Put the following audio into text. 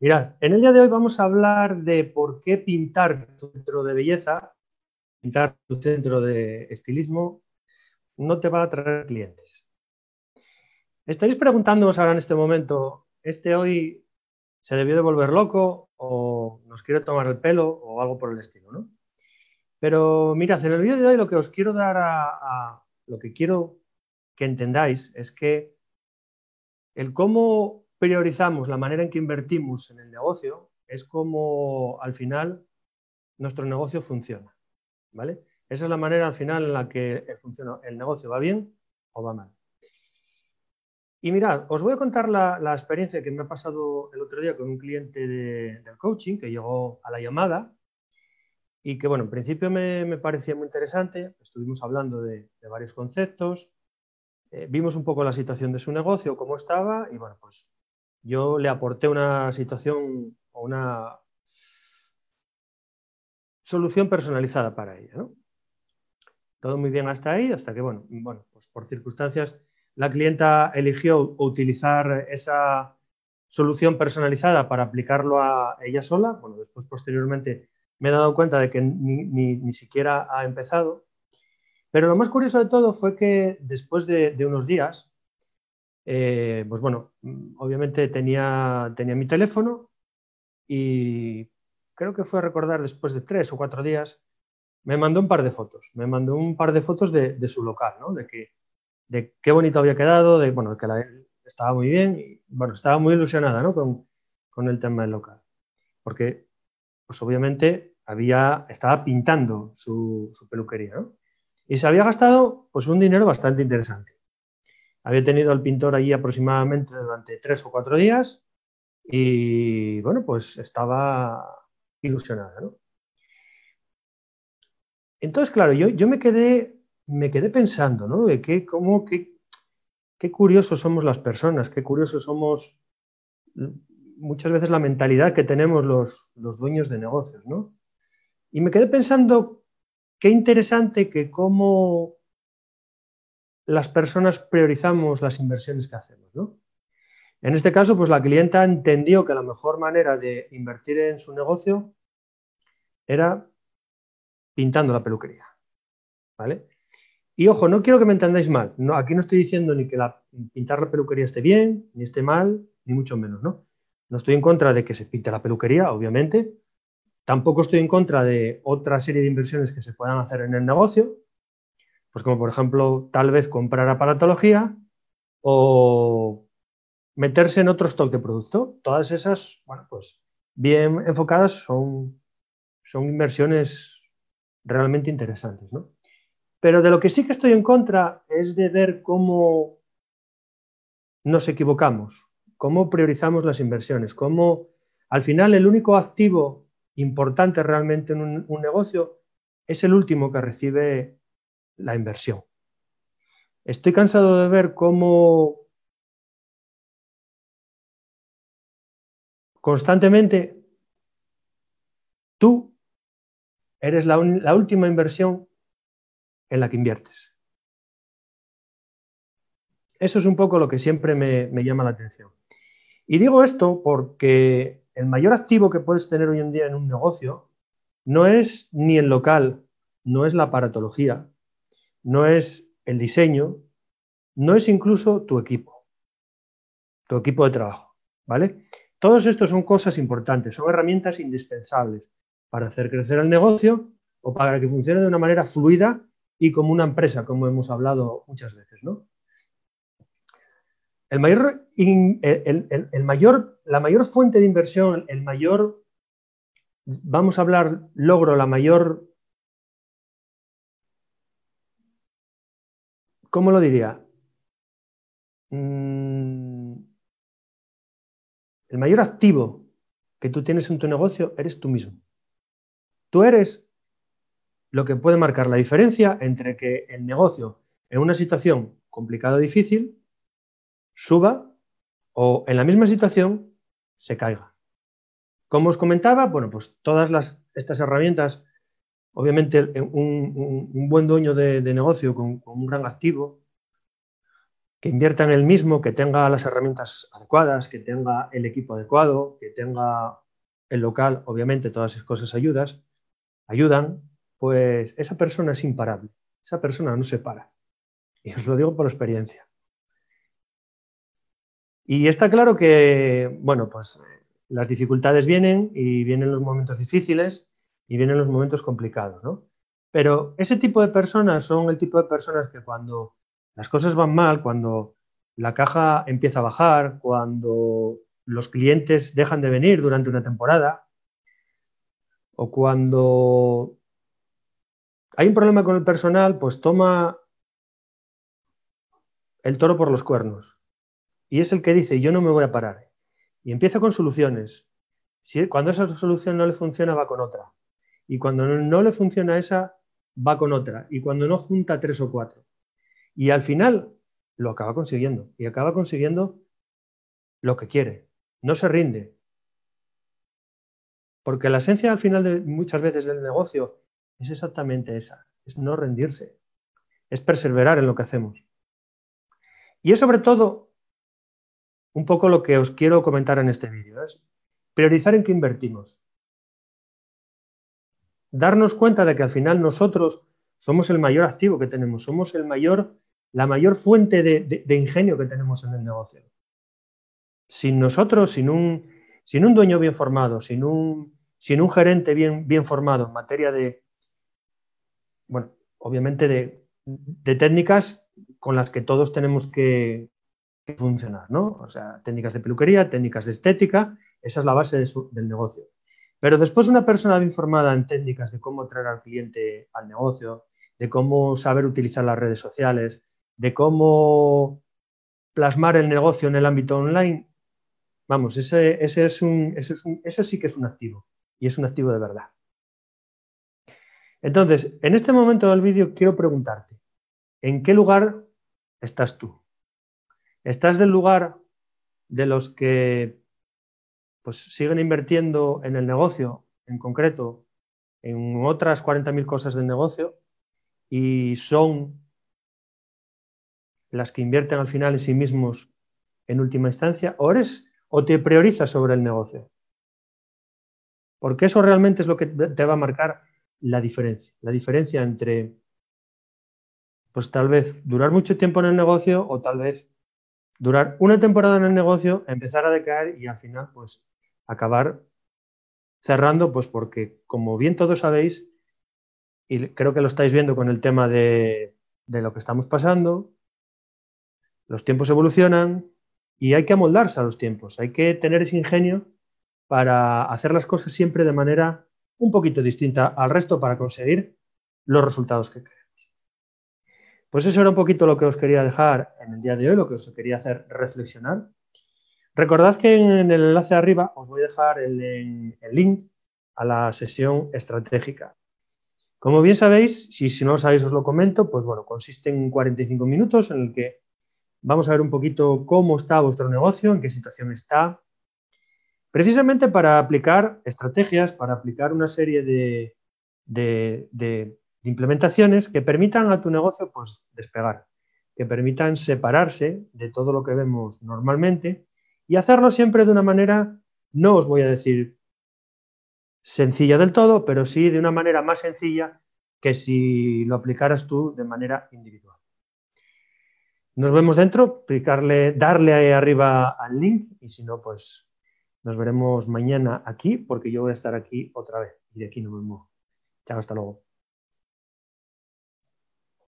Mirad, en el día de hoy vamos a hablar de por qué pintar tu centro de belleza, pintar tu centro de estilismo, no te va a traer clientes. Estaréis preguntándoos ahora en este momento, ¿este hoy se debió de volver loco o nos quiere tomar el pelo o algo por el estilo, ¿no? Pero mirad, en el vídeo de hoy lo que os quiero dar a, lo que quiero que entendáis es que el cómo priorizamos la manera en que invertimos en el negocio es como al final nuestro negocio funciona. ¿vale? Esa es la manera al final en la que funciona. El negocio va bien o va mal. Y mirad, os voy a contar la, experiencia que me ha pasado el otro día con un cliente del coaching que llegó a la llamada y que, bueno, en principio me, parecía muy interesante. Estuvimos hablando de, varios conceptos, eh, vimos un poco la situación de su negocio, cómo estaba y, bueno, pues yo le aporté una situación o una solución personalizada para ella. Todo muy bien hasta ahí, hasta que, bueno, bueno, pues por circunstancias, la clienta eligió utilizar esa solución personalizada para aplicarlo a ella sola. Bueno, después, posteriormente, me he dado cuenta de que ni, siquiera ha empezado. Pero lo más curioso de todo fue que después de unos días, eh, pues bueno, obviamente tenía, mi teléfono y creo que fue a recordar después de tres o cuatro días, me mandó un par de fotos, me mandó un par de fotos de, su local, ¿no? De, qué bonito había quedado, de que la, estaba muy bien y bueno, estaba muy ilusionada con, el tema del local. Porque, pues obviamente, había, estaba pintando su, su peluquería. Y se había gastado pues un dinero bastante interesante. Había tenido al pintor allí aproximadamente durante tres o cuatro días y bueno, pues estaba ilusionada. Entonces, claro, yo, yo, me, quedé, me quedé pensando, ¿no? De qué, cómo, qué, qué curiosos somos las personas, qué curiosos somos muchas veces la mentalidad que tenemos los, los dueños de negocios, ¿no? Y me quedé pensando qué interesante que cómo las personas priorizamos las inversiones que hacemos. ¿no? En este caso, pues la clienta entendió que la mejor manera de invertir en su negocio era pintando la peluquería. ¿Vale? Y ojo, no quiero que me entendáis mal. Aquí no estoy diciendo ni que la, pintar la peluquería esté bien, ni esté mal, ni mucho menos, ¿no? No estoy en contra de que se pinte la peluquería, obviamente. Tampoco estoy en contra de otra serie de inversiones que se puedan hacer en el negocio, pues como por ejemplo, tal vez comprar aparatología o meterse en otro stock de producto. Todas esas, bueno, pues bien enfocadas son, son inversiones realmente interesantes, ¿no? Pero de lo que sí que estoy en contra es de ver cómo nos equivocamos, cómo priorizamos las inversiones, cómo al final el único activo importante realmente en un, un negocio es el último que recibe la inversión. Estoy cansado de ver cómo constantemente tú eres la, última inversión en la que inviertes. Eso es un poco lo que siempre me, llama la atención. Y digo esto porque el mayor activo que puedes tener hoy en día en un negocio no es ni el local, no es la aparatología, no es el diseño, no es incluso tu equipo, tu equipo de trabajo, ¿vale? Todos estos son cosas importantes, son herramientas indispensables para hacer crecer el negocio o para que funcione de una manera fluida y como una empresa, como hemos hablado muchas veces, ¿no? El mayor, el, mayor, la mayor fuente de inversión, el mayor, vamos a hablar logro, la mayor ¿cómo lo diría? Mm, el mayor activo que tú tienes en tu negocio eres tú mismo. Tú eres lo que puede marcar la diferencia entre que el negocio en una situación complicada o difícil suba o en la misma situación se caiga. Como os comentaba, bueno, pues todas estas herramientas Obviamente, un, buen dueño de, negocio con, un gran activo que invierta en el mismo, que tenga las herramientas adecuadas, que tenga el equipo adecuado, que tenga el local, obviamente todas esas cosas ayudas, ayudan, pues esa persona es imparable, esa persona no se para. Y os lo digo por experiencia. Y está claro que, bueno, pues las dificultades vienen y vienen los momentos difíciles y vienen los momentos complicados, ¿no? Pero ese tipo de personas son el tipo de personas que cuando las cosas van mal, cuando la caja empieza a bajar, cuando los clientes dejan de venir durante una temporada, o cuando hay un problema con el personal, pues toma el toro por los cuernos. Y es el que dice, yo no me voy a parar. Y empieza con soluciones. Cuando esa solución no le funciona, va con otra. Y cuando no le funciona esa, va con otra. Y cuando no junta tres o cuatro. Y al final lo acaba consiguiendo. Y acaba consiguiendo lo que quiere. No se rinde. Porque la esencia al final de muchas veces del negocio es exactamente esa. Es no rendirse. Es perseverar en lo que hacemos. Y es sobre todo un poco lo que os quiero comentar en este vídeo. Es priorizar en qué invertimos. Darnos cuenta de que al final nosotros somos el mayor activo que tenemos, somos el mayor la mayor fuente de, ingenio que tenemos en el negocio. Sin nosotros, sin un, sin un dueño bien formado, sin un, sin un gerente bien, bien formado en materia de, bueno, obviamente de, técnicas con las que todos tenemos que, funcionar, ¿no? O sea, técnicas de peluquería, técnicas de estética, esa es la base del negocio. Pero después una persona bien formada en técnicas de cómo traer al cliente al negocio, de cómo saber utilizar las redes sociales, de cómo plasmar el negocio en el ámbito online, vamos, ese, es un, ese, es un, ese sí que es un activo y es un activo de verdad. Entonces, en este momento del vídeo quiero preguntarte, ¿en qué lugar estás tú? ¿Estás del lugar de los que pues, siguen invirtiendo en el negocio, en concreto, en otras 40.000 cosas del negocio, y son las que invierten al final en sí mismos en última instancia, o eres o te priorizas sobre el negocio. Porque eso realmente es lo que te va a marcar la diferencia. La diferencia entre, pues tal vez durar mucho tiempo en el negocio o tal vez durar una temporada en el negocio, empezar a decaer y al final, pues acabar cerrando, pues porque como bien todos sabéis, y creo que lo estáis viendo con el tema de, de lo que estamos pasando, los tiempos evolucionan y hay que amoldarse a los tiempos, hay que tener ese ingenio para hacer las cosas siempre de manera un poquito distinta al resto para conseguir los resultados que queremos. Pues eso era un poquito lo que os quería dejar en el día de hoy, lo que os quería hacer reflexionar. Recordad que en el enlace de arriba os voy a dejar el, el link a la sesión estratégica. Como bien sabéis, si, no lo sabéis os lo comento, pues bueno, consiste en 45 minutos en el que Vamos a ver un poquito cómo está vuestro negocio, en qué situación está, precisamente para aplicar estrategias, para aplicar una serie de, implementaciones que permitan a tu negocio pues, despegar, que permitan separarse de todo lo que vemos normalmente y hacerlo siempre de una manera, no os voy a decir sencilla del todo, pero sí de una manera más sencilla que si lo aplicaras tú de manera individual. Nos vemos dentro, picarle, darle ahí arriba al link y si no, pues nos veremos mañana aquí porque yo voy a estar aquí otra vez y de aquí no me muevo. Chao, hasta luego.